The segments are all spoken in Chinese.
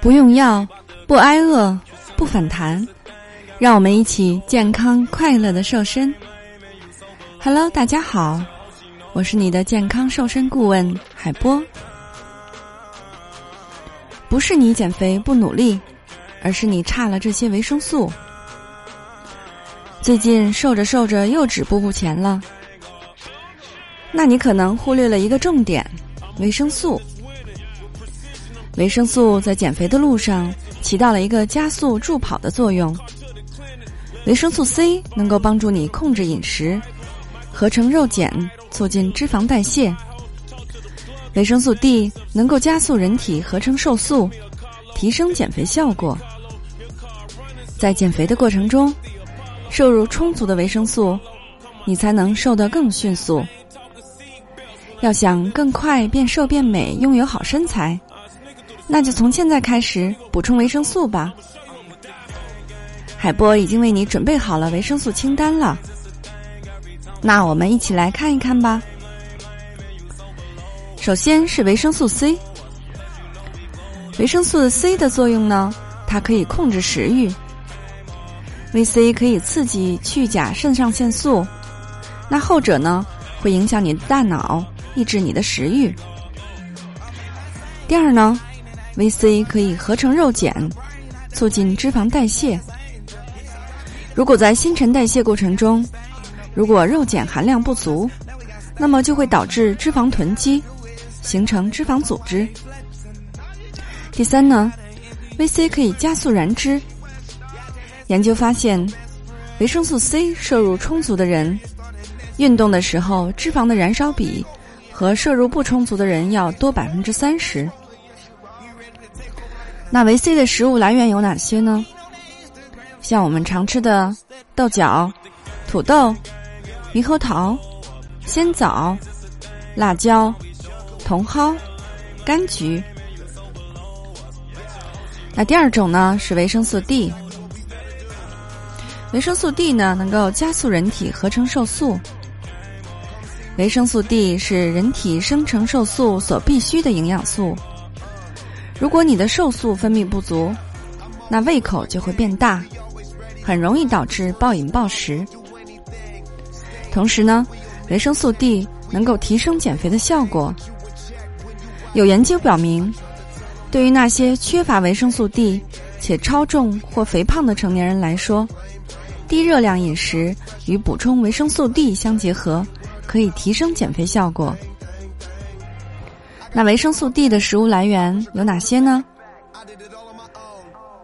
不用药，不挨饿，不反弹，让我们一起健康快乐的瘦身。Hello，大家好，我是你的健康瘦身顾问海波。不是你减肥不努力，而是你差了这些维生素。最近瘦着瘦着又止步不前了，那你可能忽略了一个重点：维生素。维生素在减肥的路上起到了一个加速助跑的作用。维生素 C 能够帮助你控制饮食，合成肉碱，促进脂肪代谢。维生素 D 能够加速人体合成瘦素，提升减肥效果。在减肥的过程中，摄入充足的维生素，你才能瘦得更迅速。要想更快变瘦变美，拥有好身材。那就从现在开始补充维生素吧。海波已经为你准备好了维生素清单了，那我们一起来看一看吧。首先是维生素 C，维生素 C 的作用呢，它可以控制食欲。VC 可以刺激去甲肾上腺素，那后者呢会影响你的大脑，抑制你的食欲。第二呢。VC 可以合成肉碱，促进脂肪代谢。如果在新陈代谢过程中，如果肉碱含量不足，那么就会导致脂肪囤积，形成脂肪组织。第三呢，VC 可以加速燃脂。研究发现，维生素 C 摄入充足的人，运动的时候脂肪的燃烧比和摄入不充足的人要多百分之三十。那维 C 的食物来源有哪些呢？像我们常吃的豆角、土豆、猕猴桃、鲜枣、辣椒、茼蒿、柑橘。那第二种呢是维生素 D。维生素 D 呢能够加速人体合成瘦素。维生素 D 是人体生成瘦素所必需的营养素。如果你的瘦素分泌不足，那胃口就会变大，很容易导致暴饮暴食。同时呢，维生素 D 能够提升减肥的效果。有研究表明，对于那些缺乏维生素 D 且超重或肥胖的成年人来说，低热量饮食与补充维生素 D 相结合，可以提升减肥效果。那维生素 D 的食物来源有哪些呢？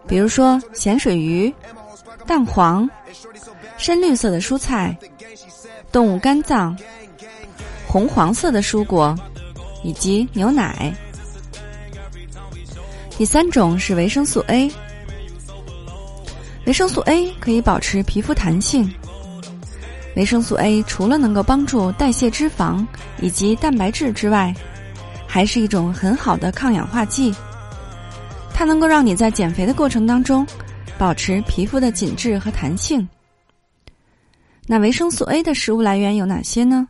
比如说咸水鱼、蛋黄、深绿色的蔬菜、动物肝脏、红黄色的蔬果以及牛奶。第三种是维生素 A。维生素 A 可以保持皮肤弹性。维生素 A 除了能够帮助代谢脂肪以及蛋白质之外，还是一种很好的抗氧化剂，它能够让你在减肥的过程当中保持皮肤的紧致和弹性。那维生素 A 的食物来源有哪些呢？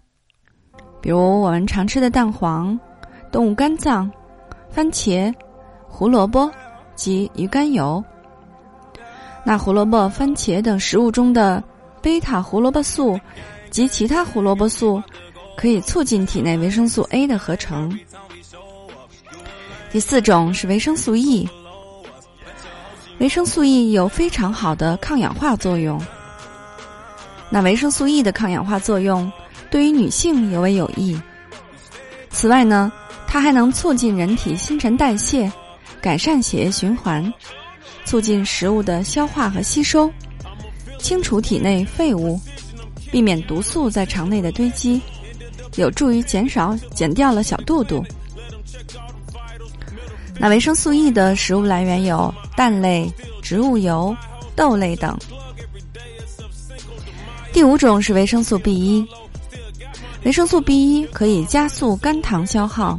比如我们常吃的蛋黄、动物肝脏、番茄、胡萝卜及鱼肝油。那胡萝卜、番茄等食物中的贝塔胡萝卜素及其他胡萝卜素，可以促进体内维生素 A 的合成。第四种是维生素 E，维生素 E 有非常好的抗氧化作用。那维生素 E 的抗氧化作用对于女性尤为有益。此外呢，它还能促进人体新陈代谢，改善血液循环，促进食物的消化和吸收，清除体内废物，避免毒素在肠内的堆积，有助于减少减掉了小肚肚。那维生素 E 的食物来源有蛋类、植物油、豆类等。第五种是维生素 B 一，维生素 B 一可以加速肝糖消耗。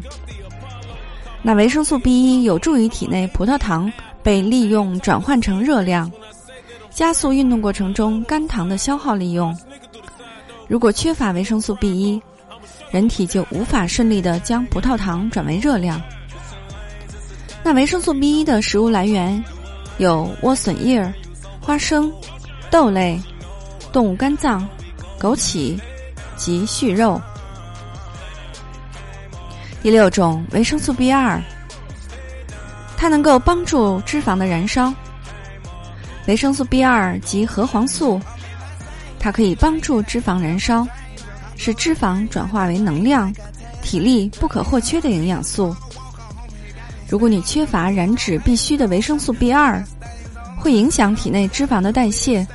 那维生素 B 一有助于体内葡萄糖被利用转换成热量，加速运动过程中肝糖的消耗利用。如果缺乏维生素 B 一，人体就无法顺利的将葡萄糖转为热量。那维生素 B 一的食物来源有莴笋叶、花生、豆类、动物肝脏、枸杞及畜肉。第六种维生素 B 二，它能够帮助脂肪的燃烧。维生素 B 二及核黄素，它可以帮助脂肪燃烧，使脂肪转化为能量，体力不可或缺的营养素。如果你缺乏燃脂必需的维生素 B 二，会影响体内脂肪的代谢，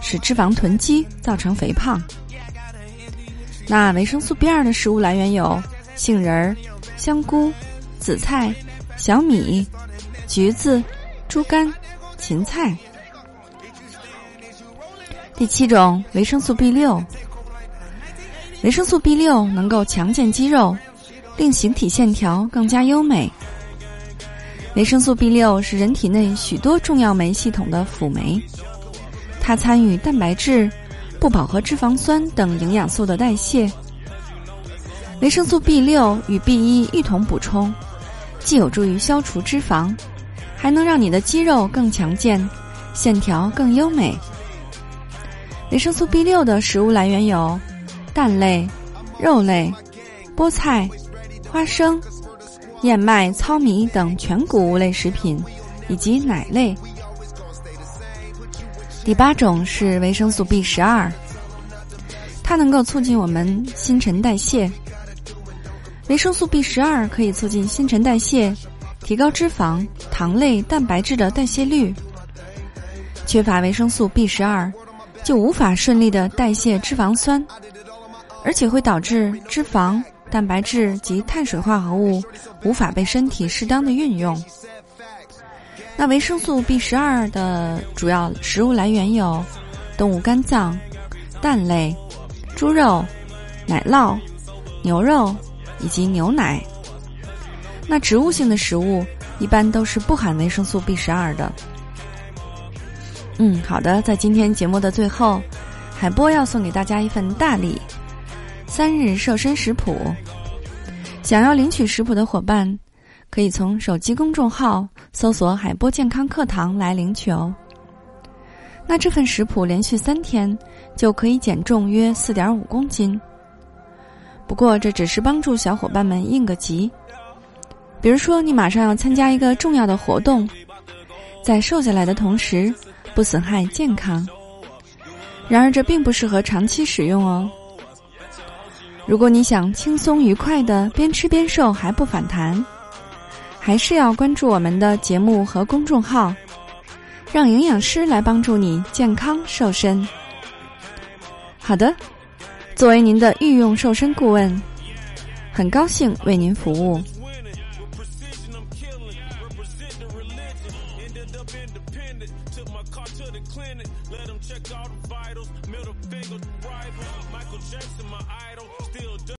使脂肪囤积，造成肥胖。那维生素 B 二的食物来源有杏仁儿、香菇、紫菜、小米、橘子、猪肝、芹菜。第七种维生素 B 六，维生素 B 六能够强健肌肉，令形体线条更加优美。维生素 B 六是人体内许多重要酶系统的辅酶，它参与蛋白质、不饱和脂肪酸等营养素的代谢。维生素 B 六与 B 一一同补充，既有助于消除脂肪，还能让你的肌肉更强健，线条更优美。维生素 B 六的食物来源有蛋类、肉类、菠菜、花生、燕麦、糙米等全谷物类食品，以及奶类。第八种是维生素 B 十二，它能够促进我们新陈代谢。维生素 B 十二可以促进新陈代谢，提高脂肪、糖类、蛋白质的代谢率。缺乏维生素 B 十二。就无法顺利的代谢脂肪酸，而且会导致脂肪、蛋白质及碳水化合物无法被身体适当的运用。那维生素 B 十二的主要食物来源有动物肝脏、蛋类、猪肉、奶酪、牛肉以及牛奶。那植物性的食物一般都是不含维生素 B 十二的。嗯，好的，在今天节目的最后，海波要送给大家一份大礼——三日瘦身食谱。想要领取食谱的伙伴，可以从手机公众号搜索“海波健康课堂”来领取哦。那这份食谱连续三天就可以减重约四点五公斤。不过这只是帮助小伙伴们应个急，比如说你马上要参加一个重要的活动，在瘦下来的同时。不损害健康，然而这并不适合长期使用哦。如果你想轻松愉快的边吃边瘦还不反弹，还是要关注我们的节目和公众号，让营养师来帮助你健康瘦身。好的，作为您的御用瘦身顾问，很高兴为您服务。